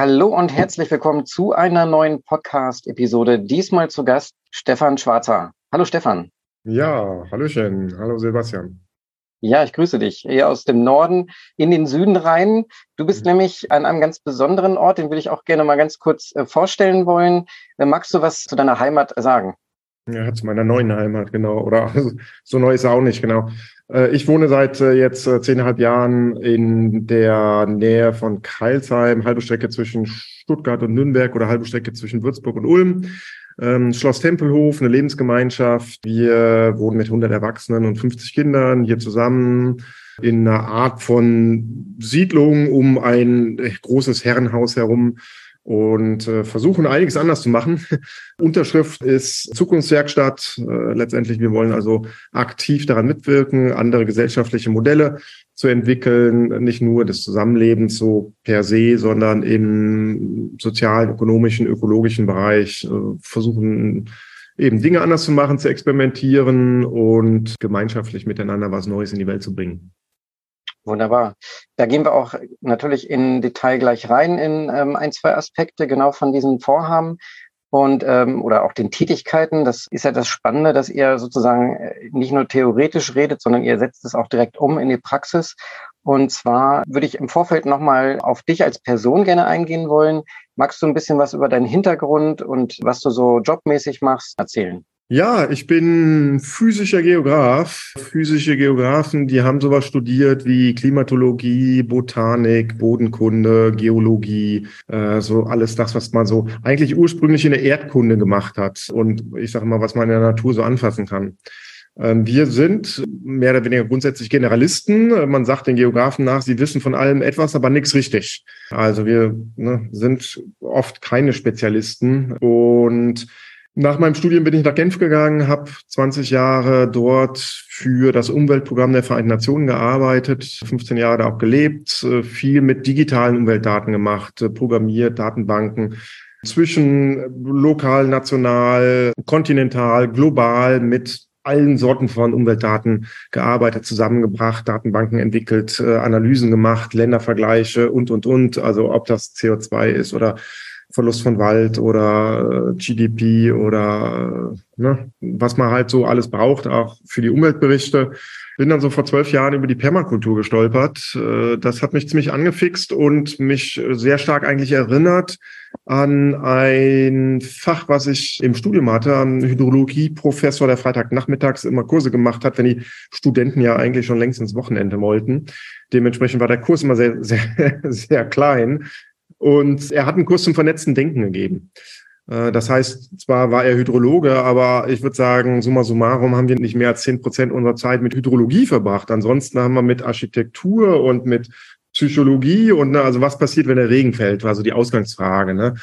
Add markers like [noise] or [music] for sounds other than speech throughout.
Hallo und herzlich willkommen zu einer neuen Podcast-Episode. Diesmal zu Gast Stefan Schwarzer. Hallo Stefan. Ja, Hallöchen. Hallo Sebastian. Ja, ich grüße dich hier aus dem Norden in den Süden rein. Du bist mhm. nämlich an einem ganz besonderen Ort, den würde ich auch gerne mal ganz kurz äh, vorstellen wollen. Äh, magst du was zu deiner Heimat sagen? Ja, zu meiner neuen Heimat, genau. Oder [laughs] so neu ist er auch nicht, genau. Äh, ich wohne seit äh, jetzt äh, zehneinhalb Jahren in der Nähe von Keilsheim, halbe Strecke zwischen Stuttgart und Nürnberg oder halbe Strecke zwischen Würzburg und Ulm. Ähm, Schloss Tempelhof, eine Lebensgemeinschaft. Wir wohnen mit 100 Erwachsenen und 50 Kindern hier zusammen in einer Art von Siedlung um ein großes Herrenhaus herum und äh, versuchen einiges anders zu machen. [laughs] Unterschrift ist Zukunftswerkstatt. Äh, letztendlich, wir wollen also aktiv daran mitwirken, andere gesellschaftliche Modelle zu entwickeln, nicht nur des Zusammenlebens so per se, sondern im sozialen, ökonomischen, ökologischen Bereich äh, versuchen eben Dinge anders zu machen, zu experimentieren und gemeinschaftlich miteinander was Neues in die Welt zu bringen. Wunderbar. Da gehen wir auch natürlich in Detail gleich rein in ähm, ein, zwei Aspekte genau von diesem Vorhaben und ähm, oder auch den Tätigkeiten. Das ist ja das Spannende, dass ihr sozusagen äh, nicht nur theoretisch redet, sondern ihr setzt es auch direkt um in die Praxis. Und zwar würde ich im Vorfeld nochmal auf dich als Person gerne eingehen wollen. Magst du ein bisschen was über deinen Hintergrund und was du so jobmäßig machst erzählen? Ja, ich bin physischer Geograf. Physische Geografen, die haben sowas studiert wie Klimatologie, Botanik, Bodenkunde, Geologie, äh, so alles das, was man so eigentlich ursprünglich in der Erdkunde gemacht hat und ich sage mal, was man in der Natur so anfassen kann. Ähm, wir sind mehr oder weniger grundsätzlich Generalisten. Man sagt den Geografen nach, sie wissen von allem etwas, aber nichts richtig. Also wir ne, sind oft keine Spezialisten und nach meinem Studium bin ich nach Genf gegangen, habe 20 Jahre dort für das Umweltprogramm der Vereinten Nationen gearbeitet, 15 Jahre da auch gelebt, äh, viel mit digitalen Umweltdaten gemacht, äh, programmiert, Datenbanken zwischen lokal, national, kontinental, global mit allen Sorten von Umweltdaten gearbeitet, zusammengebracht, Datenbanken entwickelt, äh, Analysen gemacht, Ländervergleiche und, und, und. Also ob das CO2 ist oder Verlust von Wald oder äh, GDP oder äh, ne, was man halt so alles braucht, auch für die Umweltberichte. Bin dann so vor zwölf Jahren über die Permakultur gestolpert. Äh, das hat mich ziemlich angefixt und mich sehr stark eigentlich erinnert an ein Fach, was ich im Studium hatte, ein Hydrologie-Professor, der Freitagnachmittags immer Kurse gemacht hat, wenn die Studenten ja eigentlich schon längst ins Wochenende wollten. Dementsprechend war der Kurs immer sehr, [laughs] sehr, sehr klein. Und er hat einen Kurs zum vernetzten Denken gegeben. Äh, das heißt, zwar war er Hydrologe, aber ich würde sagen, summa summarum haben wir nicht mehr als zehn Prozent unserer Zeit mit Hydrologie verbracht. Ansonsten haben wir mit Architektur und mit Psychologie und ne, also was passiert, wenn der Regen fällt, war so die Ausgangsfrage. Ne?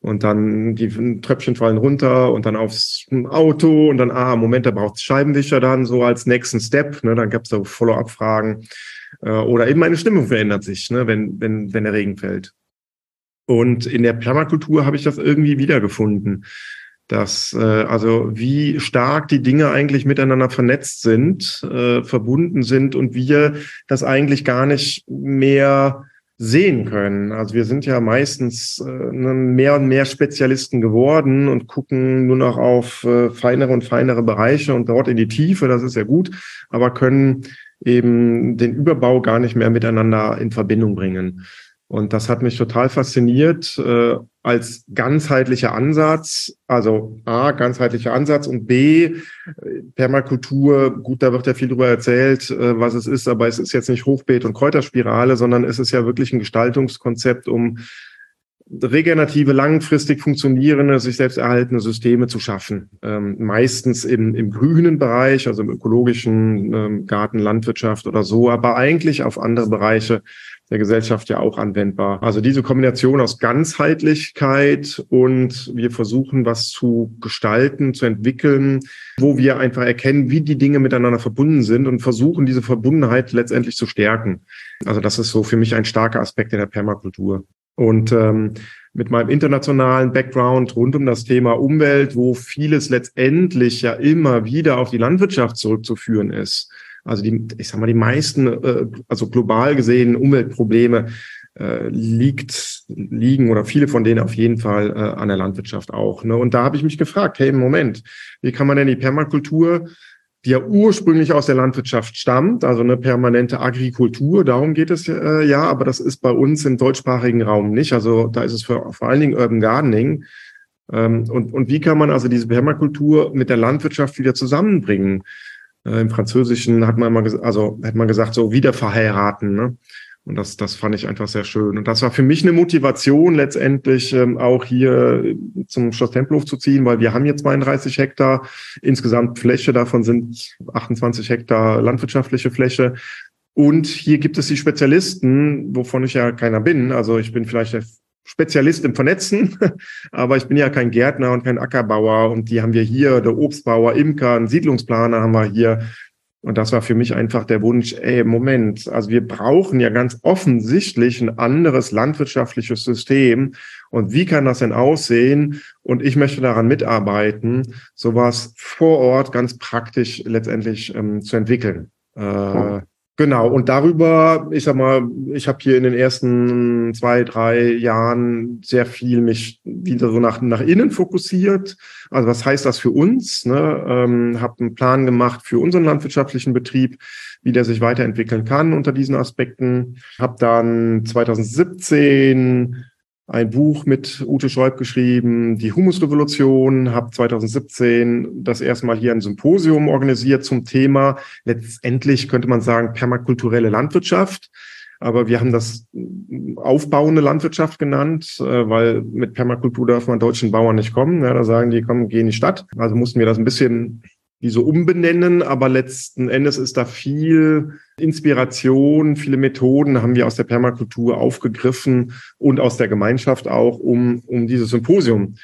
Und dann die Tröpfchen fallen runter und dann aufs Auto und dann, ah, Moment, da braucht Scheibenwischer dann so als nächsten Step. Ne? Dann gab es da Follow-up-Fragen. Äh, oder eben meine Stimmung verändert sich, ne? wenn, wenn, wenn der Regen fällt. Und in der Permakultur habe ich das irgendwie wiedergefunden. Dass äh, also wie stark die Dinge eigentlich miteinander vernetzt sind, äh, verbunden sind und wir das eigentlich gar nicht mehr sehen können. Also wir sind ja meistens äh, ne, mehr und mehr Spezialisten geworden und gucken nur noch auf äh, feinere und feinere Bereiche und dort in die Tiefe, das ist ja gut, aber können eben den Überbau gar nicht mehr miteinander in Verbindung bringen. Und das hat mich total fasziniert äh, als ganzheitlicher Ansatz. Also A, ganzheitlicher Ansatz und B, Permakultur, gut, da wird ja viel drüber erzählt, äh, was es ist, aber es ist jetzt nicht Hochbeet und Kräuterspirale, sondern es ist ja wirklich ein Gestaltungskonzept, um regenerative, langfristig funktionierende, sich selbst erhaltene Systeme zu schaffen. Ähm, meistens im, im grünen Bereich, also im ökologischen ähm, Garten, Landwirtschaft oder so, aber eigentlich auf andere Bereiche der Gesellschaft ja auch anwendbar. Also diese Kombination aus Ganzheitlichkeit und wir versuchen, was zu gestalten, zu entwickeln, wo wir einfach erkennen, wie die Dinge miteinander verbunden sind und versuchen, diese Verbundenheit letztendlich zu stärken. Also das ist so für mich ein starker Aspekt in der Permakultur. Und ähm, mit meinem internationalen Background rund um das Thema Umwelt, wo vieles letztendlich ja immer wieder auf die Landwirtschaft zurückzuführen ist, also die, ich sag mal, die meisten, äh, also global gesehen Umweltprobleme äh, liegt liegen oder viele von denen auf jeden Fall äh, an der Landwirtschaft auch. Ne? Und da habe ich mich gefragt, hey, Moment, wie kann man denn die Permakultur die ja ursprünglich aus der Landwirtschaft stammt, also eine permanente Agrikultur, darum geht es äh, ja, aber das ist bei uns im deutschsprachigen Raum nicht. Also da ist es für, vor allen Dingen Urban Gardening. Ähm, und, und wie kann man also diese Permakultur mit der Landwirtschaft wieder zusammenbringen? Äh, Im Französischen hat man immer, also hat man gesagt, so wieder verheiraten. Ne? Und das, das fand ich einfach sehr schön. Und das war für mich eine Motivation, letztendlich ähm, auch hier zum Schloss Tempelhof zu ziehen, weil wir haben hier 32 Hektar insgesamt Fläche, davon sind 28 Hektar landwirtschaftliche Fläche. Und hier gibt es die Spezialisten, wovon ich ja keiner bin. Also ich bin vielleicht der Spezialist im Vernetzen, [laughs] aber ich bin ja kein Gärtner und kein Ackerbauer. Und die haben wir hier, der Obstbauer, Imker, einen Siedlungsplaner haben wir hier. Und das war für mich einfach der Wunsch, ey, Moment, also wir brauchen ja ganz offensichtlich ein anderes landwirtschaftliches System. Und wie kann das denn aussehen? Und ich möchte daran mitarbeiten, sowas vor Ort ganz praktisch letztendlich ähm, zu entwickeln. Äh, Genau, und darüber, ich sag mal, ich habe hier in den ersten zwei, drei Jahren sehr viel mich wieder so nach, nach innen fokussiert. Also was heißt das für uns? Ne? Ähm, habe einen Plan gemacht für unseren landwirtschaftlichen Betrieb, wie der sich weiterentwickeln kann unter diesen Aspekten. Habe dann 2017 ein Buch mit Ute Schäub geschrieben, die Humusrevolution, habe 2017 das erste Mal hier ein Symposium organisiert zum Thema, letztendlich könnte man sagen, permakulturelle Landwirtschaft. Aber wir haben das aufbauende Landwirtschaft genannt, äh, weil mit Permakultur darf man deutschen Bauern nicht kommen. Ja, da sagen die, komm, geh in die Stadt. Also mussten wir das ein bisschen die so umbenennen, aber letzten Endes ist da viel Inspiration, viele Methoden haben wir aus der Permakultur aufgegriffen und aus der Gemeinschaft auch, um, um dieses Symposium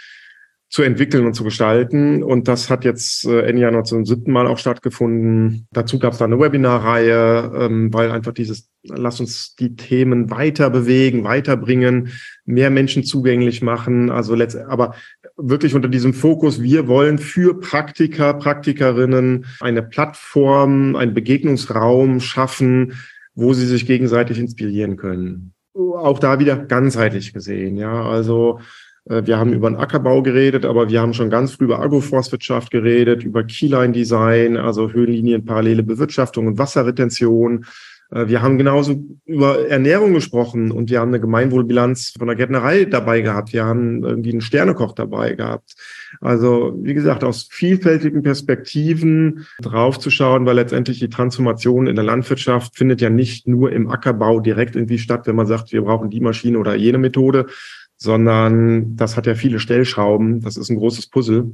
zu entwickeln und zu gestalten. Und das hat jetzt äh, Ende Januar zum siebten Mal auch stattgefunden. Dazu gab es da eine Webinarreihe, ähm, weil einfach dieses, lass uns die Themen weiter bewegen, weiterbringen, mehr Menschen zugänglich machen. Also letzt, aber wirklich unter diesem Fokus, wir wollen für Praktiker, Praktikerinnen eine Plattform, einen Begegnungsraum schaffen, wo sie sich gegenseitig inspirieren können. Auch da wieder ganzheitlich gesehen, ja. Also wir haben über den Ackerbau geredet, aber wir haben schon ganz früh über Agroforstwirtschaft geredet, über Keyline-Design, also Höhenlinien, parallele Bewirtschaftung und Wasserretention. Äh, wir haben genauso über Ernährung gesprochen und wir haben eine Gemeinwohlbilanz von der Gärtnerei dabei gehabt. Wir haben irgendwie einen Sternekoch dabei gehabt. Also, wie gesagt, aus vielfältigen Perspektiven draufzuschauen, weil letztendlich die Transformation in der Landwirtschaft findet ja nicht nur im Ackerbau direkt irgendwie statt, wenn man sagt, wir brauchen die Maschine oder jene Methode, sondern das hat ja viele Stellschrauben. Das ist ein großes Puzzle.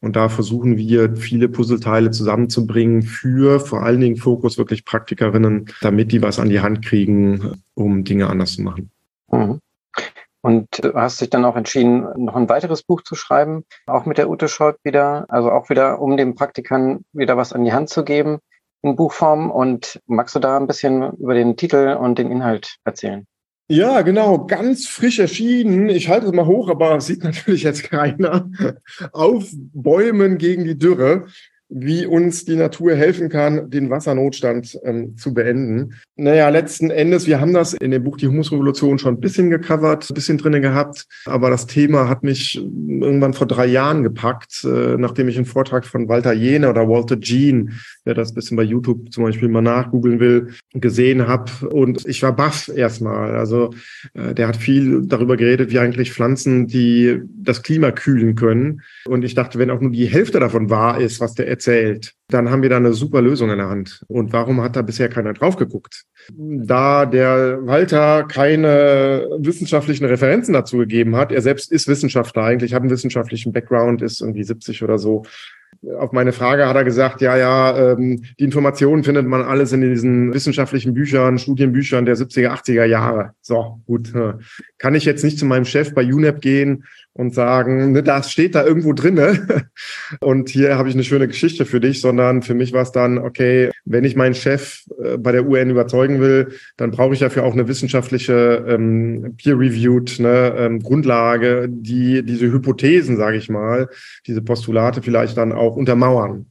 Und da versuchen wir, viele Puzzleteile zusammenzubringen für vor allen Dingen Fokus wirklich Praktikerinnen, damit die was an die Hand kriegen, um Dinge anders zu machen. Mhm. Und du hast dich dann auch entschieden, noch ein weiteres Buch zu schreiben, auch mit der Ute Scholz wieder, also auch wieder, um den Praktikern wieder was an die Hand zu geben in Buchform. Und magst du da ein bisschen über den Titel und den Inhalt erzählen? Ja, genau, ganz frisch erschienen. Ich halte es mal hoch, aber sieht natürlich jetzt keiner. [laughs] Auf Bäumen gegen die Dürre wie uns die Natur helfen kann, den Wassernotstand ähm, zu beenden. Naja, letzten Endes, wir haben das in dem Buch Die Humusrevolution schon ein bisschen gecovert, ein bisschen drinnen gehabt, aber das Thema hat mich irgendwann vor drei Jahren gepackt, äh, nachdem ich einen Vortrag von Walter Jene oder Walter Jean, der das bisschen bei YouTube zum Beispiel mal nachgoogeln will, gesehen habe und ich war baff erstmal. Also äh, der hat viel darüber geredet, wie eigentlich Pflanzen, die das Klima kühlen können. Und ich dachte, wenn auch nur die Hälfte davon wahr ist, was der erzählt, dann haben wir da eine super Lösung in der Hand. Und warum hat da bisher keiner drauf geguckt? Da der Walter keine wissenschaftlichen Referenzen dazu gegeben hat, er selbst ist Wissenschaftler eigentlich, hat einen wissenschaftlichen Background, ist irgendwie 70 oder so, auf meine Frage hat er gesagt, ja, ja, ähm, die Informationen findet man alles in diesen wissenschaftlichen Büchern, Studienbüchern der 70er, 80er Jahre. So, gut. Äh, kann ich jetzt nicht zu meinem Chef bei UNEP gehen und sagen, ne, das steht da irgendwo drinne [laughs] und hier habe ich eine schöne Geschichte für dich, sondern für mich war es dann, okay, wenn ich meinen Chef äh, bei der UN überzeugen will, dann brauche ich dafür auch eine wissenschaftliche ähm, peer-reviewed ne, ähm, Grundlage, die diese Hypothesen, sage ich mal, diese Postulate vielleicht dann auch untermauern.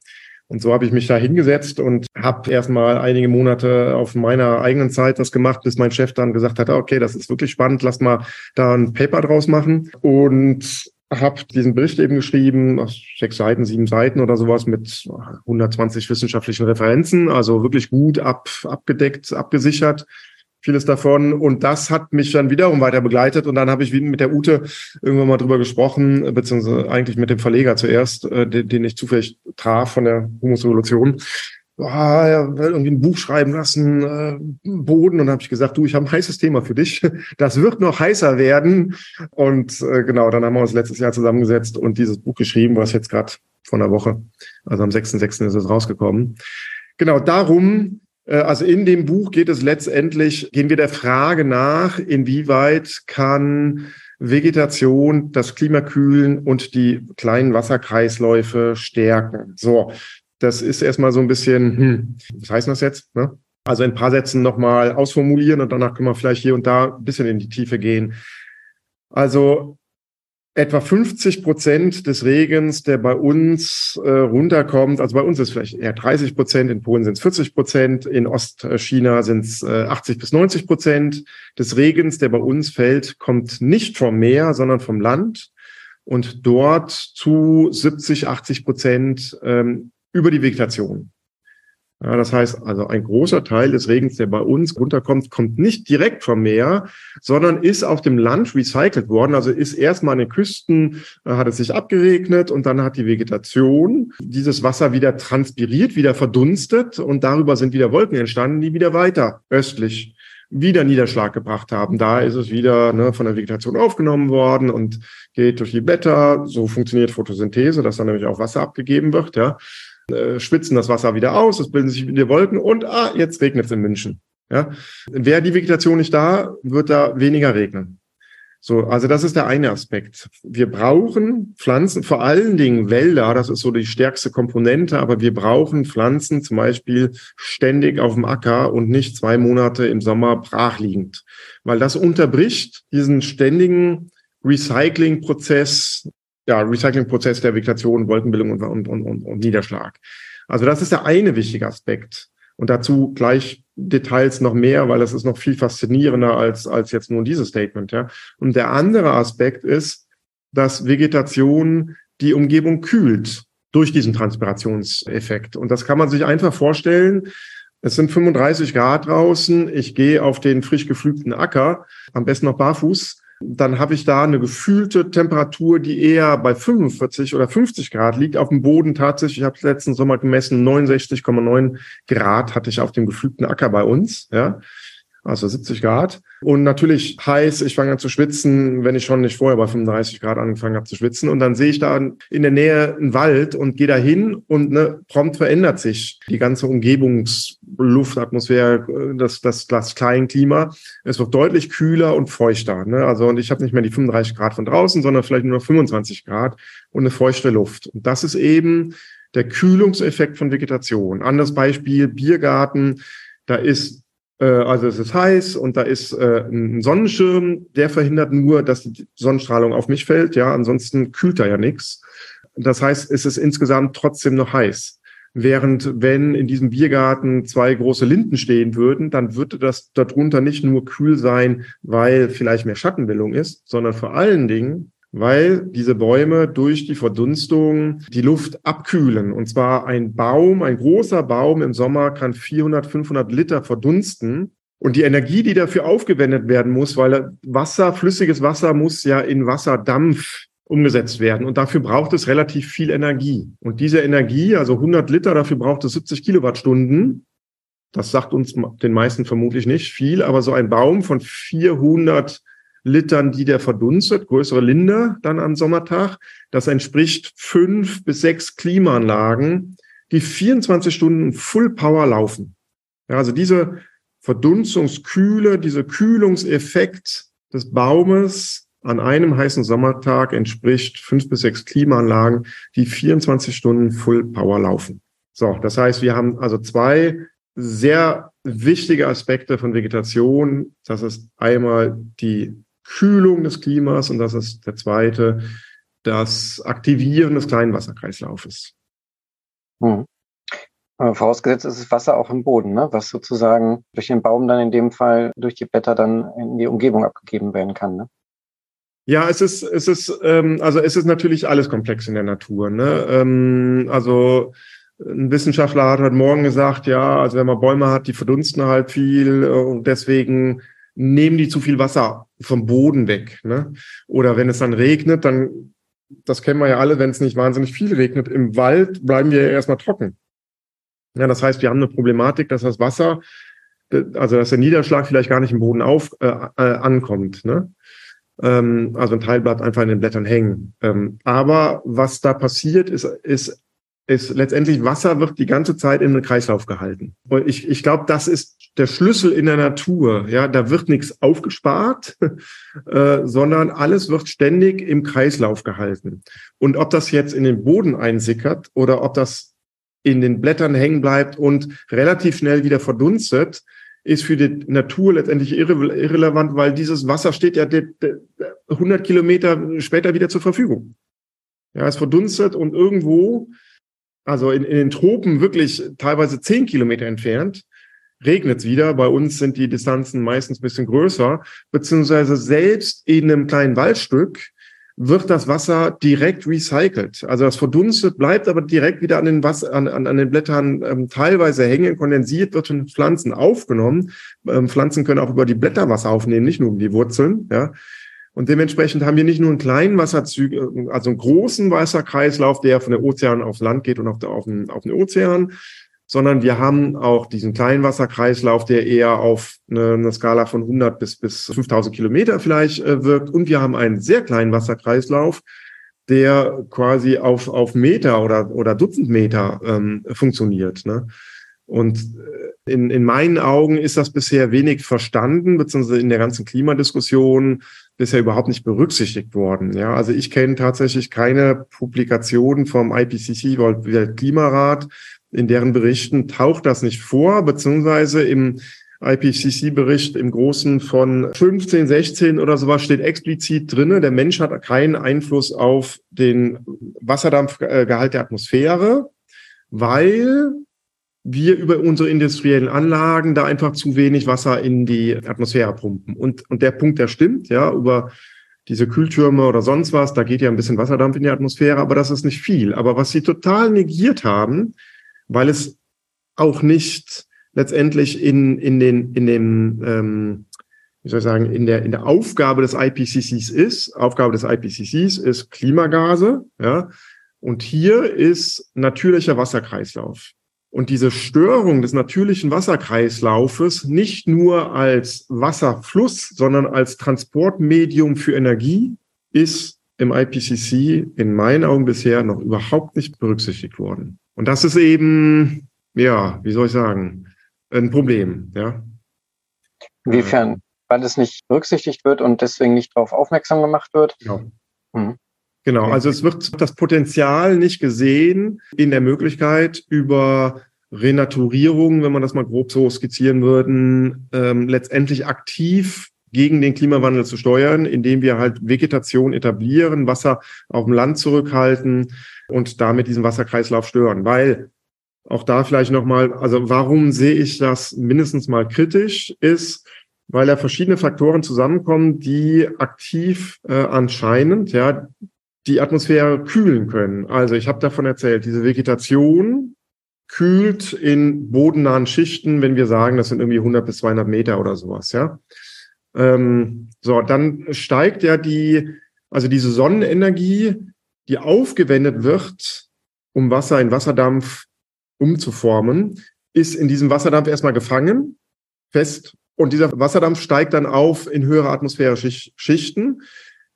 Und so habe ich mich da hingesetzt und habe erstmal einige Monate auf meiner eigenen Zeit das gemacht, bis mein Chef dann gesagt hat, okay, das ist wirklich spannend, lass mal da ein Paper draus machen. Und habe diesen Bericht eben geschrieben, sechs Seiten, sieben Seiten oder sowas mit 120 wissenschaftlichen Referenzen, also wirklich gut ab, abgedeckt, abgesichert vieles davon. Und das hat mich dann wiederum weiter begleitet. Und dann habe ich mit der Ute irgendwann mal drüber gesprochen, beziehungsweise eigentlich mit dem Verleger zuerst, äh, den, den ich zufällig traf von der Humus Revolution. Ah, er will irgendwie ein Buch schreiben lassen, äh, Boden. Und dann habe ich gesagt, du, ich habe ein heißes Thema für dich. [laughs] Das wird noch heißer werden. Und äh, genau, dann haben wir uns letztes Jahr zusammengesetzt und dieses Buch geschrieben, was jetzt gerade vor einer Woche, also am 6.6. ist es rausgekommen. Genau, darum also in dem Buch geht es letztendlich, gehen wir der Frage nach, inwieweit kann Vegetation das Klima kühlen und die kleinen Wasserkreisläufe stärken. So, das ist erstmal so ein bisschen, hm, was heißt das jetzt? Ne? Also in ein paar Sätzen nochmal ausformulieren und danach können wir vielleicht hier und da ein bisschen in die Tiefe gehen. Also etwa 50 Prozent des Regens, der bei uns äh, runterkommt, also bei uns ist vielleicht eher 30 Prozent, in Polen sind es 40 Prozent, in Ostchina sind es äh, 80 bis 90 Prozent des Regens, der bei uns fällt, kommt nicht vom Meer, sondern vom Land und dort zu 70, 80 Prozent ähm, über die Vegetation. Ja, das heißt also, ein großer Teil des Regens, der bei uns runterkommt, kommt nicht direkt vom Meer, sondern ist auf dem Land recycelt worden. Also ist erstmal an den Küsten, äh, hat es sich abgeregnet und dann hat die Vegetation dieses Wasser wieder transpiriert, wieder verdunstet und darüber sind wieder Wolken entstanden, die wieder weiter östlich wieder Niederschlag gebracht haben. Da ist es wieder ne, von der Vegetation aufgenommen worden und geht durch die Blätter. So funktioniert Photosynthese, dass dann nämlich auch Wasser abgegeben wird. Ja äh, schwitzen das Wasser wieder aus, es bilden sich wieder Wolken und ah, jetzt regnet es in München. Ja? Wäre die Vegetation nicht da, wird da weniger regnen. So, also das ist der eine Aspekt. Wir brauchen Pflanzen, vor allen Dingen Wälder, das ist so die stärkste Komponente, aber wir brauchen Pflanzen zum Beispiel ständig auf dem Acker und nicht zwei Monate im Sommer brachliegend, weil das unterbricht diesen ständigen Recyclingprozess ja, Recyclingprozess der Vegetation, Wolkenbildung und, und, und, und Niederschlag. Also das ist der eine wichtige Aspekt. Und dazu gleich Details noch mehr, weil das ist noch viel faszinierender als, als jetzt nur dieses Statement. Ja. Und der andere Aspekt ist, dass Vegetation die Umgebung kühlt durch diesen Transpirationseffekt. Und das kann man sich einfach vorstellen. Es sind 35 Grad draußen. Ich gehe auf den frisch gepflügten Acker, am besten noch barfuß dann habe ich da eine gefühlte Temperatur, die eher bei 45 oder 50 Grad liegt. Auf dem Boden tatsächlich, ich habe letzten Sommer gemessen, 69,9 Grad hatte ich auf dem geflügten Acker bei uns. Ja also 70 Grad. Und natürlich heiß, ich fange an zu schwitzen, wenn ich schon nicht vorher bei 35 Grad angefangen habe zu schwitzen. Und dann sehe ich da in der Nähe einen Wald und gehe da hin und ne, prompt verändert sich die ganze Umgebungsluftatmosphäre, das, das, das Kleinklima. Es wird deutlich kühler und feuchter. Ne? Also und ich habe nicht mehr die 35 Grad von draußen, sondern vielleicht nur noch 25 Grad und eine feuchte Luft. Und das ist eben der Kühlungseffekt von Vegetation. Anderes Beispiel, Biergarten. Da ist äh, also es ist heiß und da ist äh, ein Sonnenschirm, der verhindert nur, dass die Sonnenstrahlung auf mich fällt. Ja, ansonsten kühlt da ja nichts. Das heißt, es ist insgesamt trotzdem noch heiß. Während wenn in diesem Biergarten zwei große Linden stehen würden, dann würde das darunter nicht nur kühl sein, weil vielleicht mehr Schattenbildung ist, sondern vor allen Dingen, weil diese Bäume durch die Verdunstung die Luft abkühlen. Und zwar ein Baum, ein großer Baum im Sommer kann 400, 500 Liter verdunsten. Und die Energie, die dafür aufgewendet werden muss, weil Wasser, flüssiges Wasser muss ja in Wasserdampf umgesetzt werden. Und dafür braucht es relativ viel Energie. Und diese Energie, also 100 Liter, dafür braucht es 70 Kilowattstunden. Das sagt uns den meisten vermutlich nicht viel, aber so ein Baum von 400 Litern, die der verdunstet, größere Linde dann am Sommertag. Das entspricht fünf bis sechs Klimaanlagen, die 24 Stunden Full Power laufen. Ja, also diese Verdunstungskühle, dieser Kühlungseffekt des Baumes an einem heißen Sommertag entspricht fünf bis sechs Klimaanlagen, die 24 Stunden Full Power laufen. So, das heißt, wir haben also zwei sehr wichtige Aspekte von Vegetation. Das ist einmal die Kühlung des Klimas und das ist der zweite, das Aktivieren des kleinen Wasserkreislaufes. Hm. Vorausgesetzt ist es Wasser auch im Boden, ne? was sozusagen durch den Baum dann in dem Fall durch die Blätter dann in die Umgebung abgegeben werden kann. Ne? Ja, es ist, es ist, ähm, also es ist natürlich alles komplex in der Natur. Ne? Ähm, also ein Wissenschaftler hat heute Morgen gesagt, ja, also wenn man Bäume hat, die verdunsten halt viel äh, und deswegen nehmen die zu viel Wasser vom Boden weg. Ne? Oder wenn es dann regnet, dann, das kennen wir ja alle, wenn es nicht wahnsinnig viel regnet, im Wald bleiben wir ja erstmal trocken. Ja, das heißt, wir haben eine Problematik, dass das Wasser, also dass der Niederschlag vielleicht gar nicht im Boden auf äh, äh, ankommt. Ne? Ähm, also ein Teil bleibt einfach in den Blättern hängen. Ähm, aber was da passiert, ist, ist, ist letztendlich Wasser wird die ganze Zeit in den Kreislauf gehalten. Und ich, ich glaube, das ist der Schlüssel in der Natur. Ja, da wird nichts aufgespart, [laughs] äh, sondern alles wird ständig im Kreislauf gehalten. Und ob das jetzt in den Boden einsickert oder ob das in den Blättern hängen bleibt und relativ schnell wieder verdunstet, ist für die Natur letztendlich irre irrelevant, weil dieses Wasser steht ja 100 Kilometer später wieder zur Verfügung. Ja, es verdunstet und irgendwo, also in, in den Tropen wirklich teilweise 10 Kilometer entfernt, regnet es wieder. Bei uns sind die Distanzen meistens ein bisschen größer, beziehungsweise selbst in einem kleinen Waldstück wird das Wasser direkt recycelt. Also das verdunstet, bleibt aber direkt wieder an den, Wasser, an, an, an den Blättern ähm, teilweise hängen, kondensiert, wird von Pflanzen aufgenommen. Ähm, Pflanzen können auch über die Blätter Wasser aufnehmen, nicht nur um die Wurzeln. Ja. Und dementsprechend haben wir nicht nur einen kleinen Wasserzug, also einen großen Wasserkreislauf, der von der Ozean aufs Land geht und auf, der, auf, den, auf den Ozean, sondern wir haben auch diesen kleinen Wasserkreislauf, der eher auf eine, eine Skala von 100 bis, bis 5000 Kilometer vielleicht äh, wirkt. Und wir haben einen sehr kleinen Wasserkreislauf, der quasi auf, auf Meter oder, oder Dutzend Meter ähm, funktioniert. Ne? Und äh, in, in meinen Augen ist das bisher wenig verstanden, beziehungsweise in der ganzen Klimadiskussion bisher überhaupt nicht berücksichtigt worden. Ja, also ich kenne tatsächlich keine Publikationen vom IPCC, Weltklimarat, in deren Berichten taucht das nicht vor, beziehungsweise im IPCC-Bericht im Großen von 15, 16 oder sowas steht explizit drinne, der Mensch hat keinen Einfluss auf den Wasserdampfgehalt der Atmosphäre, weil wir über unsere industriellen Anlagen da einfach zu wenig Wasser in die Atmosphäre pumpen. Und, und der Punkt, der stimmt, ja, über diese Kühltürme oder sonst was, da geht ja ein bisschen Wasserdampf in die Atmosphäre, aber das ist nicht viel. Aber was sie total negiert haben, weil es auch nicht letztendlich in, in den, in dem, ähm, wie soll ich sagen, in der, in der Aufgabe des IPCCs ist. Aufgabe des IPCCs ist Klimagase, ja. Und hier ist natürlicher Wasserkreislauf. Und diese Störung des natürlichen Wasserkreislaufes nicht nur als Wasserfluss, sondern als Transportmedium für Energie ist im IPCC in meinen Augen bisher noch überhaupt nicht berücksichtigt worden. Und das ist eben, ja, wie soll ich sagen, ein Problem, ja. Inwiefern? Weil es nicht berücksichtigt wird und deswegen nicht darauf aufmerksam gemacht wird? Genau. Hm. Genau, also es wird das Potenzial nicht gesehen in der Möglichkeit über Renaturierung, wenn man das mal grob so skizzieren würden, ähm, letztendlich aktiv gegen den Klimawandel zu steuern, indem wir halt Vegetation etablieren, Wasser auf dem Land zurückhalten, und damit diesen Wasserkreislauf stören. Weil auch da vielleicht nochmal, also warum sehe ich das mindestens mal kritisch, ist, weil da verschiedene Faktoren zusammenkommen, die aktiv äh, anscheinend ja die Atmosphäre kühlen können. Also ich habe davon erzählt, diese Vegetation kühlt in bodennahen Schichten, wenn wir sagen, das sind irgendwie 100 bis 200 Meter oder sowas, ja. Ähm, so, dann steigt ja die, also diese Sonnenenergie die aufgewendet wird, um Wasser in Wasserdampf umzuformen, ist in diesem Wasserdampf erstmal gefangen, fest. Und dieser Wasserdampf steigt dann auf in höhere atmosphärische Schichten,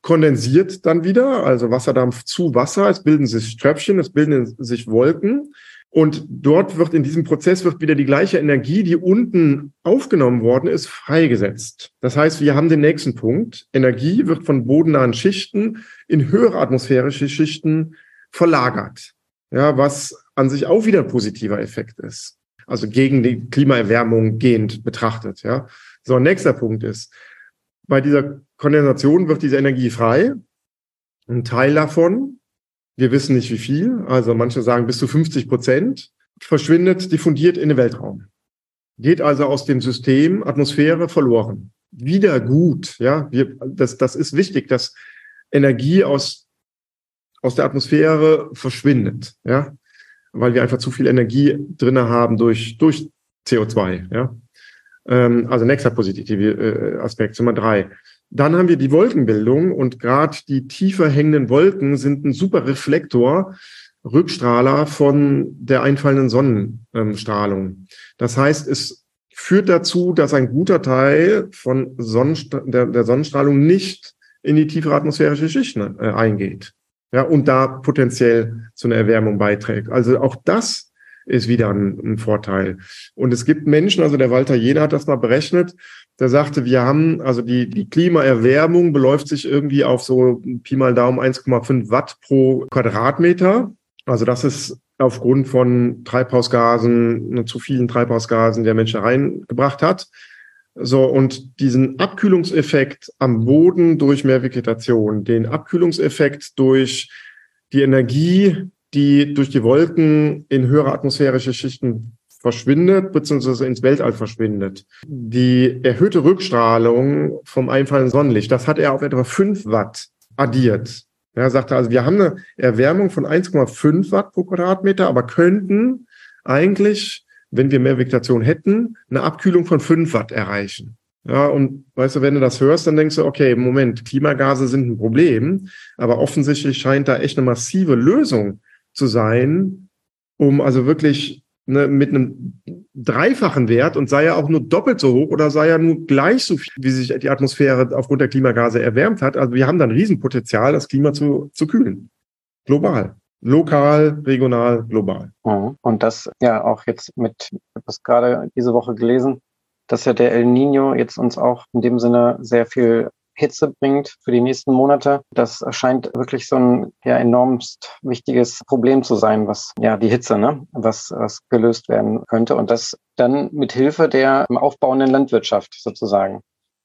kondensiert dann wieder, also Wasserdampf zu Wasser. Es bilden sich Tröpfchen, es bilden sich Wolken. Und dort wird in diesem Prozess wird wieder die gleiche Energie, die unten aufgenommen worden ist, freigesetzt. Das heißt, wir haben den nächsten Punkt. Energie wird von bodennahen Schichten in höhere atmosphärische Schichten verlagert. Ja, was an sich auch wieder ein positiver Effekt ist. Also gegen die Klimaerwärmung gehend betrachtet, ja. So, nächster Punkt ist, bei dieser Kondensation wird diese Energie frei. Ein Teil davon wir wissen nicht wie viel. Also manche sagen bis zu 50 Prozent verschwindet diffundiert in den Weltraum. Geht also aus dem System Atmosphäre verloren. Wieder gut, ja. Wir, das, das ist wichtig, dass Energie aus, aus der Atmosphäre verschwindet, ja. Weil wir einfach zu viel Energie drinne haben durch, durch CO2, ja. Ähm, also nächster positive äh, Aspekt, Nummer drei. Dann haben wir die Wolkenbildung und gerade die tiefer hängenden Wolken sind ein super Reflektor, Rückstrahler von der einfallenden Sonnenstrahlung. Das heißt, es führt dazu, dass ein guter Teil von Sonnenstra der, der, Sonnenstrahlung nicht in die tiefere atmosphärische Schichten äh, eingeht. Ja, und da potenziell zu einer Erwärmung beiträgt. Also auch das ist wieder ein, ein Vorteil. Und es gibt Menschen, also der Walter Jena hat das mal berechnet, der sagte, wir haben, also die, die Klimaerwärmung beläuft sich irgendwie auf so Pi mal Daumen 1,5 Watt pro Quadratmeter. Also das ist aufgrund von Treibhausgasen, ne, zu vielen Treibhausgasen der Mensch reingebracht hat. So, und diesen Abkühlungseffekt am Boden durch mehr Vegetation, den Abkühlungseffekt durch die Energie, die durch die Wolken in höhere atmosphärische Schichten verschwindet, beziehungsweise ins Weltall verschwindet. Die erhöhte Rückstrahlung vom einfallenden Sonnenlicht, das hat er auf etwa 5 Watt addiert. Er sagte also, wir haben eine Erwärmung von 1,5 Watt pro Quadratmeter, aber könnten eigentlich, wenn wir mehr Vegetation hätten, eine Abkühlung von 5 Watt erreichen. Ja, und weißt du, wenn du das hörst, dann denkst du, okay, Moment, Klimagase sind ein Problem, aber offensichtlich scheint da echt eine massive Lösung zu sein, um also wirklich ne, mit einem dreifachen Wert und sei ja auch nur doppelt so hoch oder sei ja nur gleich so viel, wie sich die Atmosphäre aufgrund der Klimagase erwärmt hat. Also wir haben dann Riesenpotenzial, das Klima zu, zu kühlen. Global. Lokal, regional, global. Mhm. Und das ja auch jetzt mit, was gerade diese Woche gelesen, dass ja der El Nino jetzt uns auch in dem Sinne sehr viel Hitze bringt für die nächsten Monate. Das scheint wirklich so ein ja enormst wichtiges Problem zu sein, was ja die Hitze, ne, was, was gelöst werden könnte und das dann mit Hilfe der aufbauenden Landwirtschaft sozusagen.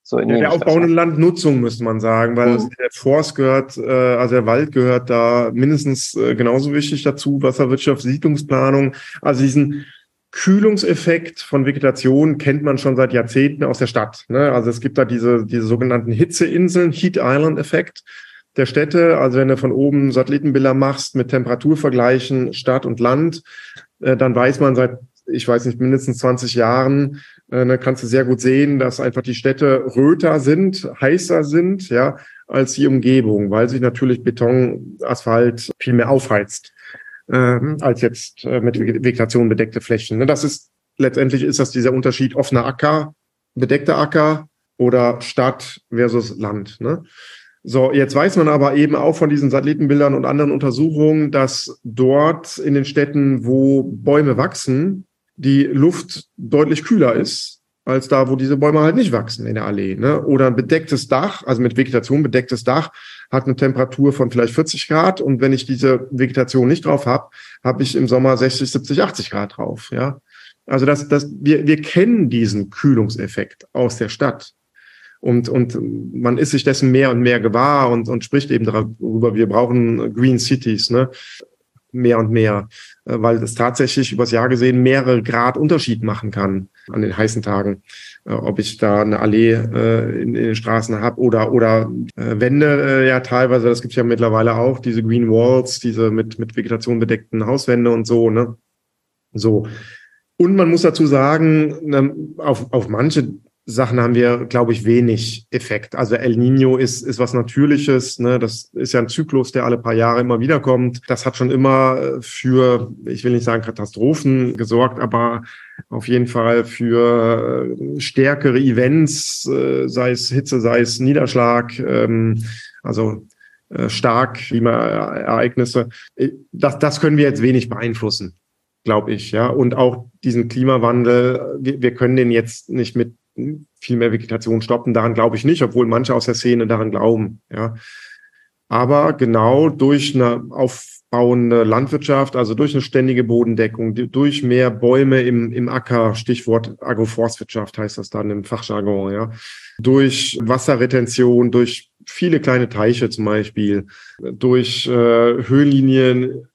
So ja, der aufbauenden Landnutzung müsste man sagen, weil mhm. der Forst gehört, äh, also der Wald gehört da mindestens äh, genauso wichtig dazu, Wasserwirtschaft, Siedlungsplanung, also diesen Kühlungseffekt von Vegetation kennt man schon seit Jahrzehnten aus der Stadt. Ne? Also es gibt da diese, diese sogenannten Hitzeinseln, Heat Island Effekt der Städte. Also wenn du von oben Satellitenbilder machst mit Temperaturvergleichen Stadt und Land, äh, dann weiß man seit, ich weiß nicht, mindestens 20 Jahren, äh, dann kannst du sehr gut sehen, dass einfach die Städte röter sind, heißer sind, ja, als die Umgebung, weil sich natürlich Beton, Asphalt viel mehr aufheizt ähm, als jetzt äh, mit Vegetation bedeckte Flächen. Ne? Das ist letztendlich ist das dieser Unterschied offener Acker, bedeckter Acker oder Stadt versus Land. Ne? So, jetzt weiß man aber eben auch von diesen Satellitenbildern und anderen Untersuchungen, dass dort in den Städten, wo Bäume wachsen, die Luft deutlich kühler ist als da, wo diese Bäume halt nicht wachsen in der Allee. Ne? Oder ein bedecktes Dach, also mit Vegetation bedecktes Dach, hat eine Temperatur von vielleicht 40 Grad und wenn ich diese Vegetation nicht drauf habe, habe ich im Sommer 60, 70, 80 Grad drauf. Ja, also das, das, wir, wir kennen diesen Kühlungseffekt aus der Stadt. Und, und man ist sich dessen mehr und mehr gewahr und, und spricht eben darüber, wir brauchen Green Cities, ne? mehr und mehr, äh, weil es tatsächlich übers Jahr gesehen mehrere Grad Unterschied machen kann an den heißen Tagen. Äh, ob ich da eine Allee äh, in, in den Straßen habe oder oder äh, Wände ja teilweise, das gibt ja mittlerweile auch, diese Green Walls, diese mit, mit Vegetation bedeckten Hauswände und so, ne? So. Und man muss dazu sagen, ne, auf, auf manche Sachen haben wir, glaube ich, wenig Effekt. Also El Nino ist, ist was Natürliches. Ne? Das ist ja ein Zyklus, der alle paar Jahre immer wieder kommt. Das hat schon immer äh, für, ich will nicht sagen Katastrophen gesorgt, aber auf jeden Fall für äh, stärkere Events, äh, sei es Hitze, sei es Niederschlag, ähm, also stark Klimaereignisse. Das, das können wir jetzt wenig beeinflussen glaube ich, ja. Und auch diesen Klimawandel, wir, wir können den jetzt nicht mit viel mehr Vegetation stoppen. Daran glaube ich nicht, obwohl manche aus der Szene daran glauben. Ja. Aber genau durch eine aufbauende Landwirtschaft, also durch eine ständige Bodendeckung, durch mehr Bäume im, im Acker, Stichwort Agroforstwirtschaft heißt das dann im Fachjargon, ja, durch Wasserretention, durch viele kleine Teiche zum Beispiel, durch äh, Höhenlinien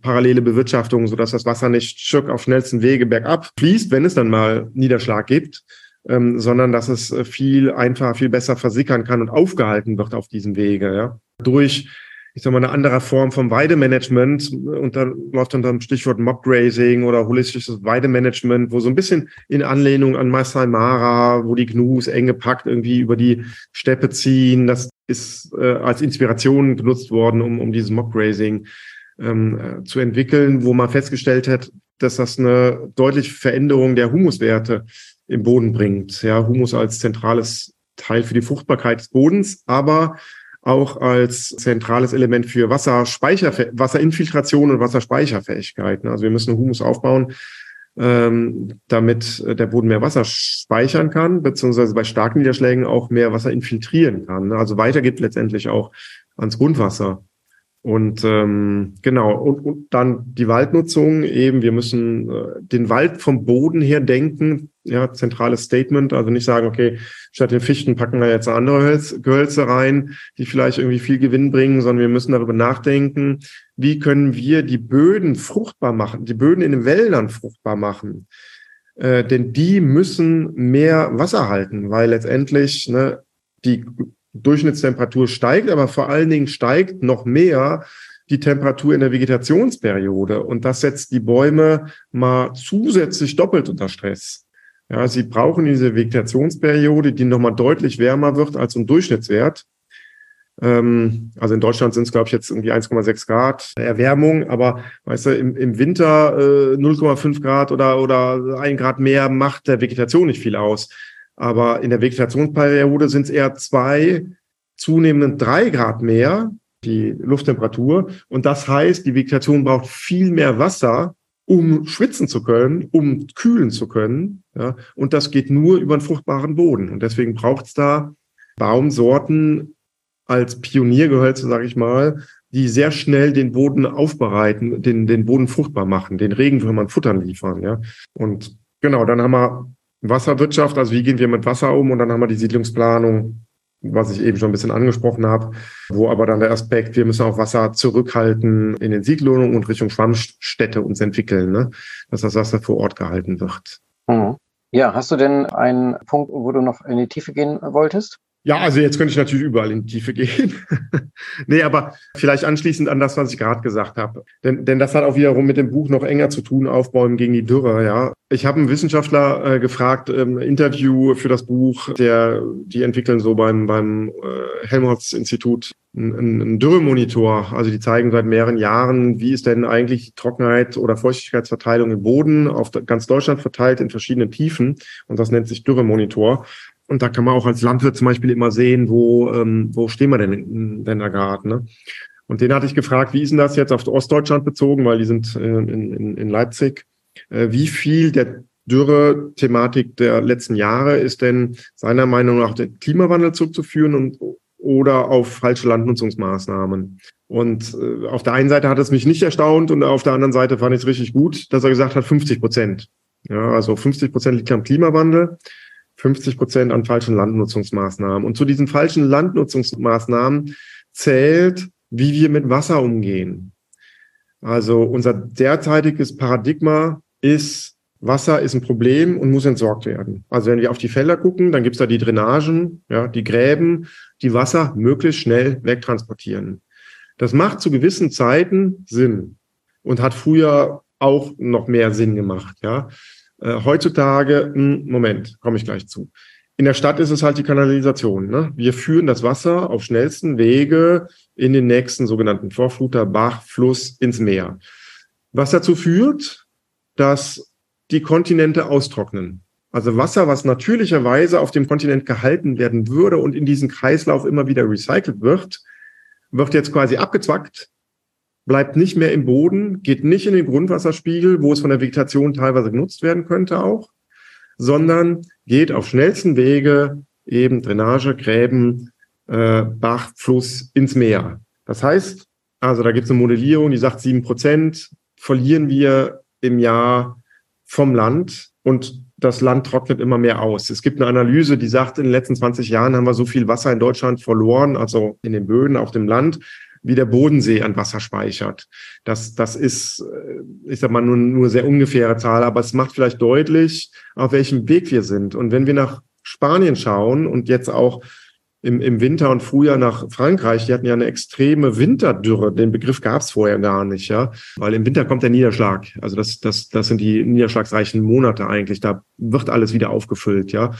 parallele Bewirtschaftung, sodass das Wasser nicht schick auf schnellsten Wege bergab fließt, wenn es dann mal Niederschlag gibt, ähm, sondern dass es äh, viel einfacher, viel besser versickern kann und aufgehalten wird auf diesem Wege. Ja? Durch ich sag mal, eine andere Form vom Weidemanagement und da läuft unter dem Stichwort Mobgrazing oder holistisches Weidemanagement, wo so ein bisschen in Anlehnung an Masai Mara, wo die Gnus eng gepackt irgendwie über die Steppe ziehen, das ist äh, als Inspiration genutzt worden, um, um dieses Mobgrazing ähm, äh, zu entwickeln, wo man festgestellt hat, dass das eine deutliche Veränderung der Humuswerte im Boden bringt. Ja, Humus als zentrales Teil für die Fruchtbarkeit des Bodens, aber auch als zentrales Element für Wasserspeicher, Wasserinfiltration und Wasserspeicherfähigkeit. Also wir müssen Humus aufbauen, ähm, damit der Boden mehr Wasser speichern kann, beziehungsweise bei starken Niederschlägen auch mehr Wasser infiltrieren kann. Also weitergibt letztendlich auch ans Grundwasser. Und ähm, genau, und, und dann die Waldnutzung eben, wir müssen äh, den Wald vom Boden her denken, ja, zentrales Statement, also nicht sagen, okay, statt den Fichten packen wir jetzt andere Hölz, Gehölze rein, die vielleicht irgendwie viel Gewinn bringen, sondern wir müssen darüber nachdenken, wie können wir die Böden fruchtbar machen, die Böden in den Wäldern fruchtbar machen. Äh, denn die müssen mehr Wasser halten, weil letztendlich ne, die Durchschnittstemperatur steigt, aber vor allen Dingen steigt noch mehr die Temperatur in der Vegetationsperiode. Und das setzt die Bäume mal zusätzlich doppelt unter Stress. Ja, sie brauchen diese Vegetationsperiode, die nochmal deutlich wärmer wird als ein Durchschnittswert. Ähm, also in Deutschland sind es, glaube ich, jetzt irgendwie 1,6 Grad Erwärmung, aber weißt du, im, im Winter äh, 0,5 Grad oder, oder ein Grad mehr macht der Vegetation nicht viel aus. Aber in der Vegetationsperiode sind es eher zwei, zunehmend drei Grad mehr, die Lufttemperatur. Und das heißt, die Vegetation braucht viel mehr Wasser, um schwitzen zu können, um kühlen zu können. Ja, und das geht nur über einen fruchtbaren Boden. Und deswegen braucht es da Baumsorten als Pioniergehölze, sage ich mal, die sehr schnell den Boden aufbereiten, den, den Boden fruchtbar machen, den Regenwürmern Futtern liefern. Ja. Und genau, dann haben wir Wasserwirtschaft, also wie gehen wir mit Wasser um und dann haben wir die Siedlungsplanung, was ich eben schon ein bisschen angesprochen habe, wo aber dann der Aspekt, wir müssen auch Wasser zurückhalten in den Siedlungen und Richtung Schwammstädte uns entwickeln, ne? dass das Wasser vor Ort gehalten wird. Mhm. Ja, hast du denn einen Punkt, wo du noch in die Tiefe gehen wolltest? Ja, also jetzt könnte ich natürlich überall in die Tiefe gehen. [laughs] nee, aber vielleicht anschließend an das, was ich gerade gesagt habe. Denn, denn das hat auch wiederum mit dem Buch noch enger zu tun, Aufbäumen gegen die Dürre, ja. Ich habe einen Wissenschaftler äh, gefragt, ähm, Interview für das Buch, der, die entwickeln so beim, beim äh, Helmholtz-Institut einen, einen Dürremonitor. Also die zeigen seit mehreren Jahren, wie ist denn eigentlich Trockenheit oder Feuchtigkeitsverteilung im Boden auf ganz Deutschland verteilt in verschiedenen Tiefen. Und das nennt sich Dürremonitor. Und da kann man auch als Landwirt zum Beispiel immer sehen, wo, ähm, wo stehen wir denn, denn da gerade. Ne? Und den hatte ich gefragt, wie ist denn das jetzt auf Ostdeutschland bezogen, weil die sind äh, in, in, in Leipzig. Äh, wie viel der Dürre-Thematik der letzten Jahre ist denn seiner Meinung nach der Klimawandel zurückzuführen und, oder auf falsche Landnutzungsmaßnahmen? Und äh, auf der einen Seite hat es mich nicht erstaunt und auf der anderen Seite fand ich es richtig gut, dass er gesagt hat, 50 Prozent. Ja, also 50 Prozent liegt am Klimawandel 50 Prozent an falschen Landnutzungsmaßnahmen. Und zu diesen falschen Landnutzungsmaßnahmen zählt, wie wir mit Wasser umgehen. Also unser derzeitiges Paradigma ist, Wasser ist ein Problem und muss entsorgt werden. Also wenn wir auf die Felder gucken, dann gibt es da die Drainagen, ja, die Gräben, die Wasser möglichst schnell wegtransportieren. Das macht zu gewissen Zeiten Sinn und hat früher auch noch mehr Sinn gemacht, ja. Äh, heutzutage, hm, Moment, komme ich gleich zu. In der Stadt ist es halt die Kanalisation. Ne? Wir führen das Wasser auf schnellsten Wege in den nächsten sogenannten Vorfluter, Bach, Fluss ins Meer. Was dazu führt, dass die Kontinente austrocknen. Also Wasser, was natürlicherweise auf dem Kontinent gehalten werden würde und in diesen Kreislauf immer wieder recycelt wird, wird jetzt quasi abgezwackt bleibt nicht mehr im Boden, geht nicht in den Grundwasserspiegel, wo es von der Vegetation teilweise genutzt werden könnte auch, sondern geht auf schnellsten Wege eben Drainage, Gräben, äh, Bach, Fluss ins Meer. Das heißt, also da gibt es eine Modellierung, die sagt, sieben Prozent verlieren wir im Jahr vom Land und das Land trocknet immer mehr aus. Es gibt eine Analyse, die sagt, in den letzten 20 Jahren haben wir so viel Wasser in Deutschland verloren, also in den Böden auf dem Land, wie der Bodensee an Wasser speichert. Das, das ist, äh, ich sag mal, nur, nur sehr ungefähre Zahl, aber es macht vielleicht deutlich, auf welchem Weg wir sind. Und wenn wir nach Spanien schauen und jetzt auch im, im Winter und Frühjahr nach Frankreich, die hatten ja eine extreme Winterdürre. Den Begriff gab es vorher gar nicht, ja. Weil im Winter kommt der Niederschlag. Also das, das, das sind die niederschlagsreichen Monate eigentlich. Da wird alles wieder aufgefüllt, ja.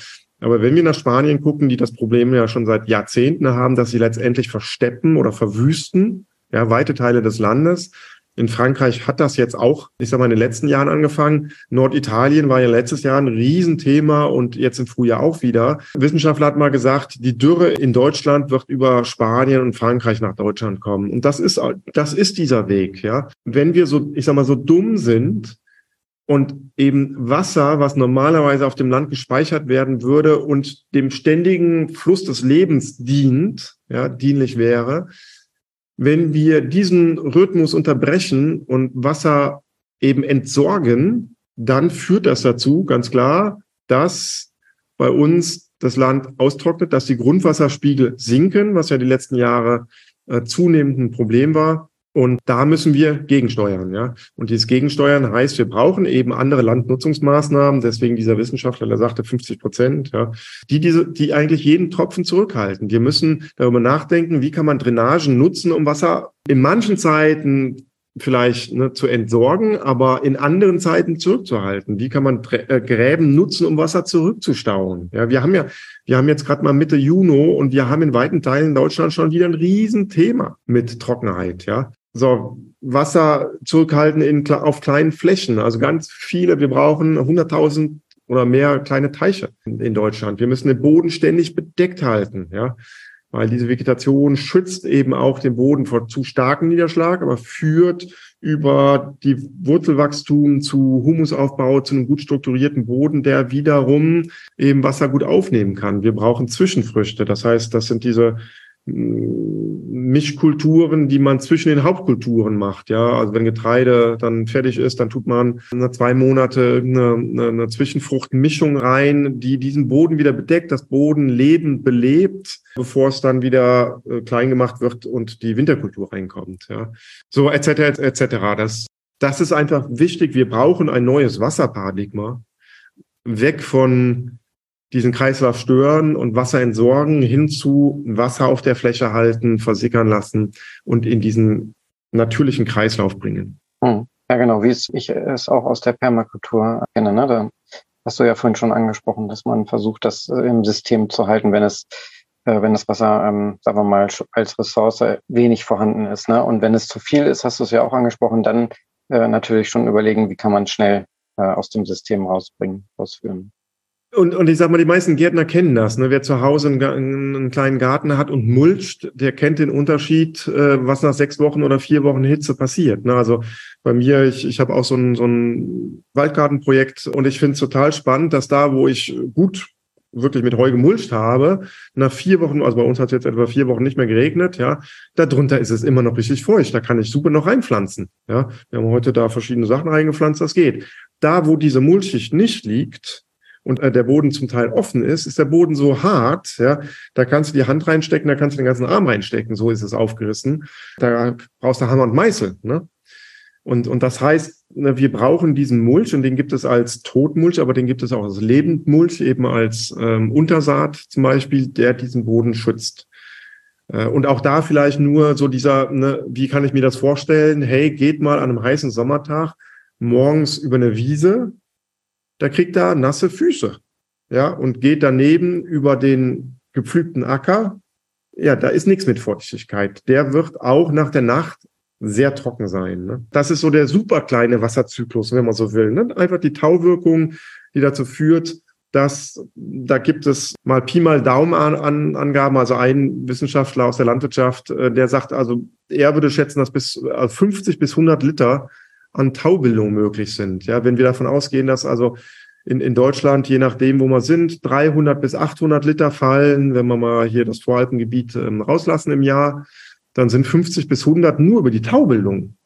Aber wenn wir nach Spanien gucken, die das Problem ja schon seit Jahrzehnten haben, dass sie letztendlich versteppen oder verwüsten, ja, weite Teile des Landes, in Frankreich hat das jetzt auch, ich sag mal, in den letzten Jahren angefangen. Norditalien war ja letztes Jahr ein Riesenthema und jetzt im Frühjahr auch wieder. Wissenschaftler hat mal gesagt, die Dürre in Deutschland wird über Spanien und Frankreich nach Deutschland kommen. Und das ist, das ist dieser Weg, ja. Wenn wir so, ich sag mal, so dumm sind, und eben Wasser, was normalerweise auf dem Land gespeichert werden würde und dem ständigen Fluss des Lebens dient, ja, dienlich wäre, wenn wir diesen Rhythmus unterbrechen und Wasser eben entsorgen, dann führt das dazu, ganz klar, dass bei uns das Land austrocknet, dass die Grundwasserspiegel sinken, was ja die letzten Jahre äh, zunehmend ein Problem war. Und da müssen wir gegensteuern, ja. Und dieses Gegensteuern heißt, wir brauchen eben andere Landnutzungsmaßnahmen. Deswegen dieser Wissenschaftler, der sagte 50 Prozent, ja, die diese, die eigentlich jeden Tropfen zurückhalten. Wir müssen darüber nachdenken, wie kann man Drainagen nutzen, um Wasser in manchen Zeiten vielleicht ne, zu entsorgen, aber in anderen Zeiten zurückzuhalten. Wie kann man äh, Gräben nutzen, um Wasser zurückzustauen? Ja, wir haben ja, wir haben jetzt gerade mal Mitte Juni und wir haben in weiten Teilen Deutschlands schon wieder ein Riesenthema mit Trockenheit. Ja, so, Wasser zurückhalten in, auf kleinen Flächen. Also ganz viele. Wir brauchen 100.000 oder mehr kleine Teiche in, in Deutschland. Wir müssen den Boden ständig bedeckt halten. Ja, weil diese Vegetation schützt eben auch den Boden vor zu starkem Niederschlag, aber führt über die Wurzelwachstum zu Humusaufbau, zu einem gut strukturierten Boden, der wiederum eben Wasser gut aufnehmen kann. Wir brauchen Zwischenfrüchte. Das heißt, das sind diese Mischkulturen, die man zwischen den Hauptkulturen macht. Ja, also wenn Getreide dann fertig ist, dann tut man zwei Monate eine, eine, Zwischenfruchtmischung rein, die diesen Boden wieder bedeckt, das Bodenleben belebt, bevor es dann wieder äh, klein gemacht wird und die Winterkultur reinkommt. Ja, so etc. etc. Das, das ist einfach wichtig. Wir brauchen ein neues Wasserparadigma, weg von diesen Kreislauf stören und Wasser entsorgen, hin zu Wasser auf der Fläche halten, versickern lassen und in diesen natürlichen Kreislauf bringen. Hm. Ja, genau, wie es ich es auch aus der Permakultur kenne. Ne? Da hast du ja vorhin schon angesprochen, dass man versucht, das äh, im System zu halten, wenn es äh, wenn das Wasser, ähm, sagen wir mal, als Ressource wenig vorhanden ist. Ne? Und wenn es zu viel ist, hast du es ja auch angesprochen, dann äh, natürlich schon überlegen, wie kann man schnell äh, aus dem System rausbringen, rausführen. Und, und ich sag mal, die meisten Gärtner kennen das. Ne? Wer zu Hause einen, einen, kleinen Garten hat und mulcht, der kennt den Unterschied, äh, was nach sechs Wochen oder vier Wochen Hitze passiert. Ne? Also bei mir, ich, ich habe auch so ein, so ein Waldgartenprojekt und ich finde es total spannend, dass da, wo ich gut wirklich mit Heu gemulcht habe, nach vier Wochen, also bei uns hat es jetzt etwa vier Wochen nicht mehr geregnet, ja, darunter ist es immer noch richtig feucht, da kann ich super noch reinpflanzen, ja. Wir haben heute da verschiedene Sachen reingepflanzt, das geht. Da, wo diese Mulchschicht nicht liegt, und äh, der Boden zum Teil offen ist, ist der Boden so hart, ja, da kannst du die Hand reinstecken, da kannst du den ganzen Arm reinstecken, so ist es aufgerissen. Da brauchst du Hammer und Meißel, ne? Und, und das heißt, ne, wir brauchen diesen Mulch und den gibt es als Totmulch, aber den gibt es auch als Lebendmulch, eben als ähm, Untersaat zum Beispiel, der diesen Boden schützt. Äh, und auch da vielleicht nur so dieser, ne, wie kann ich mir das vorstellen? Hey, geht mal an einem heißen Sommertag morgens über eine Wiese, da kriegt er nasse Füße. Ja, und geht daneben über den gepflügten Acker. Ja, da ist nichts mit Feuchtigkeit. Der wird auch nach der Nacht sehr trocken sein. Ne? Das ist so der super kleine Wasserzyklus, wenn man so will. Ne? Einfach die Tauwirkung, die dazu führt, dass da gibt es mal Pi mal Daumen an, Angaben. Also ein Wissenschaftler aus der Landwirtschaft, äh, der sagt, also er würde schätzen, dass bis 50 äh, bis 100 Liter an Taubildung möglich sind. Ja, wenn wir davon ausgehen, dass also in, in Deutschland, je nachdem, wo wir sind, 300 bis 800 Liter fallen, wenn wir mal hier das Voralpengebiet ähm, rauslassen im Jahr, dann sind 50 bis 100 nur über die Taubildung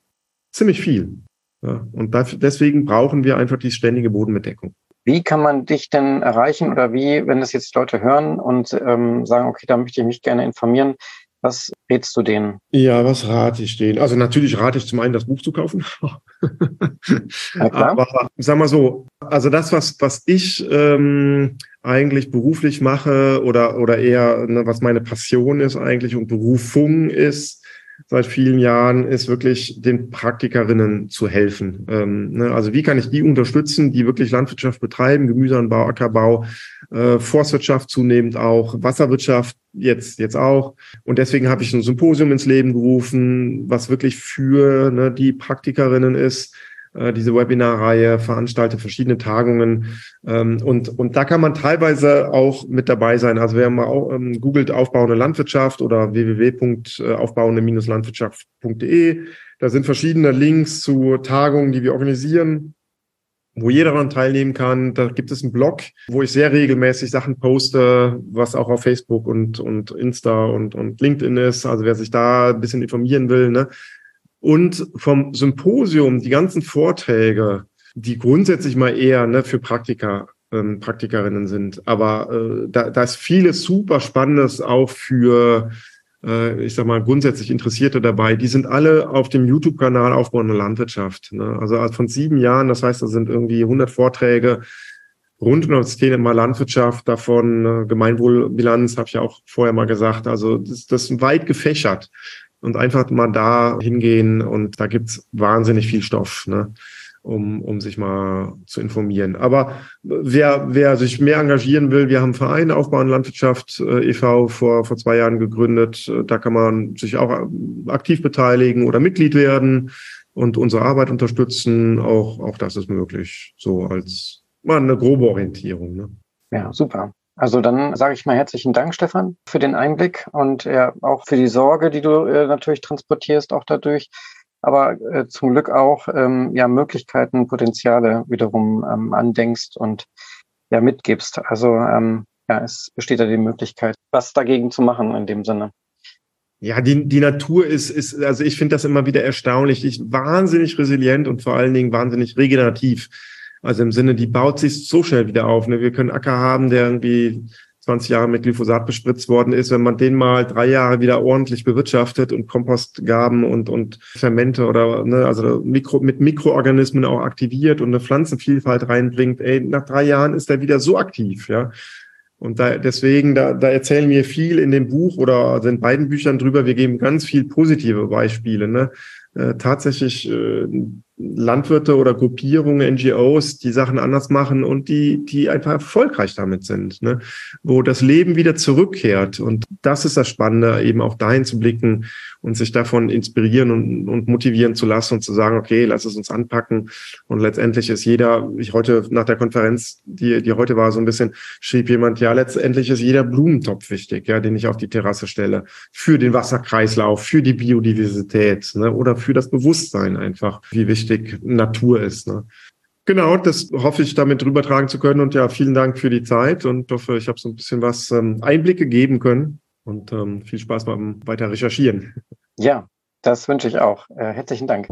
ziemlich viel. Ja, und dafür, deswegen brauchen wir einfach die ständige Bodenbedeckung. Wie kann man dich denn erreichen oder wie, wenn das jetzt Leute hören und ähm, sagen, okay, da möchte ich mich gerne informieren, Was rätst du denen? Ja, was rate ich denen? Also natürlich rate ich zum einen, das Buch zu kaufen. [laughs] Aber sag mal so, also das, was, was ich ähm, eigentlich beruflich mache oder, oder eher, ne, was meine Passion ist eigentlich und Berufung ist, seit vielen Jahren, ist wirklich den Praktikerinnen zu helfen. Ähm, ne? Also wie kann ich die unterstützen, die wirklich Landwirtschaft betreiben, Gemüseanbau, Ackerbau, äh, Forstwirtschaft zunehmend auch, Wasserwirtschaft jetzt, jetzt auch. Und deswegen habe ich ein Symposium ins Leben gerufen, was wirklich für ne, die Praktikerinnen ist, äh, diese Webinarreihe, veranstalte verschiedene Tagungen. Ähm, und, und da kann man teilweise auch mit dabei sein. Also wer mal auch, ähm, googelt aufbauende Landwirtschaft oder www.aufbauende-landwirtschaft.de, da sind verschiedene Links zu Tagungen, die wir organisieren wo jeder daran teilnehmen kann. Da gibt es einen Blog, wo ich sehr regelmäßig Sachen poste, was auch auf Facebook und, und Insta und, und LinkedIn ist. Also wer sich da ein bisschen informieren will, ne, und vom Symposium, die ganzen Vorträge, die grundsätzlich mal eher ne, für Praktiker, ähm, Praktikerinnen sind. Aber äh, da, da ist vieles super Spannendes auch für, äh, ich sag mal, grundsätzlich Interessierte dabei. Die sind alle auf dem YouTube-Kanal Aufbauende Landwirtschaft. Ne? Also von sieben Jahren, das heißt, da sind irgendwie 100 Vorträge rund um das Thema Landwirtschaft, davon äh, Gemeinwohlbilanz, habe ich ja auch vorher mal gesagt. Also das, das ist weit gefächert und einfach mal da hingehen und da gibt's wahnsinnig viel Stoff, ne? um, um sich mal zu informieren. Aber wer, wer sich mehr engagieren will, wir haben Verein Aufbauen Landwirtschaft äh, e.V. vor, vor zwei Jahren gegründet. Da kann man sich auch äh, aktiv beteiligen oder Mitglied werden und unsere Arbeit unterstützen. Auch, auch das ist möglich, so als mal eine grobe Orientierung. Ne? Ja, super. Also dann sage ich mal herzlichen Dank, Stefan, für den Einblick und ja, auch für die Sorge, die du äh, natürlich transportierst, auch dadurch. Aber äh, zum Glück auch ähm, ja Möglichkeiten, Potenziale wiederum ähm, andenkst und ja mitgibst. Also ähm, ja, es besteht ja die Möglichkeit, was dagegen zu machen in dem Sinne. Ja, die, die Natur ist, ist, also ich finde das immer wieder erstaunlich. Ist wahnsinnig resilient und vor allen Dingen wahnsinnig regenerativ. Also im Sinne, die baut sich so schnell wieder auf. Ne? Wir können Acker haben, der irgendwie 20 Jahre mit Glyphosat bespritzt worden ist, wenn man den mal drei Jahre wieder ordentlich bewirtschaftet und Kompostgaben und, und Fermente oder ne, also Mikro, mit Mikroorganismen auch aktiviert und eine Pflanzenvielfalt reinbringt, ey, nach drei Jahren ist er wieder so aktiv, ja. Und da, deswegen, da, da erzählen wir viel in dem Buch oder also in beiden Büchern drüber. Wir geben ganz viel positive Beispiele. Ne? Äh, tatsächlich äh, Landwirte oder Gruppierungen, NGOs, die Sachen anders machen und die, die einfach erfolgreich damit sind, ne? wo das Leben wieder zurückkehrt. Und das ist das Spannende, eben auch dahin zu blicken und sich davon inspirieren und, und motivieren zu lassen und zu sagen, okay, lass es uns anpacken. Und letztendlich ist jeder, ich heute nach der Konferenz, die, die heute war, so ein bisschen, schrieb jemand, ja, letztendlich ist jeder Blumentopf wichtig, ja, den ich auf die Terrasse stelle, für den Wasserkreislauf, für die Biodiversität ne, oder für das Bewusstsein einfach, wie wichtig richtig Natur ist. Ne? Genau, das hoffe ich damit rübertragen zu können. Und ja, vielen Dank für die Zeit und hoffe, ich habe so ein bisschen was ähm, Einblicke geben können. Und ähm, viel Spaß beim Weiter recherchieren. Ja, das wünsche ich auch. Äh, herzlichen Dank.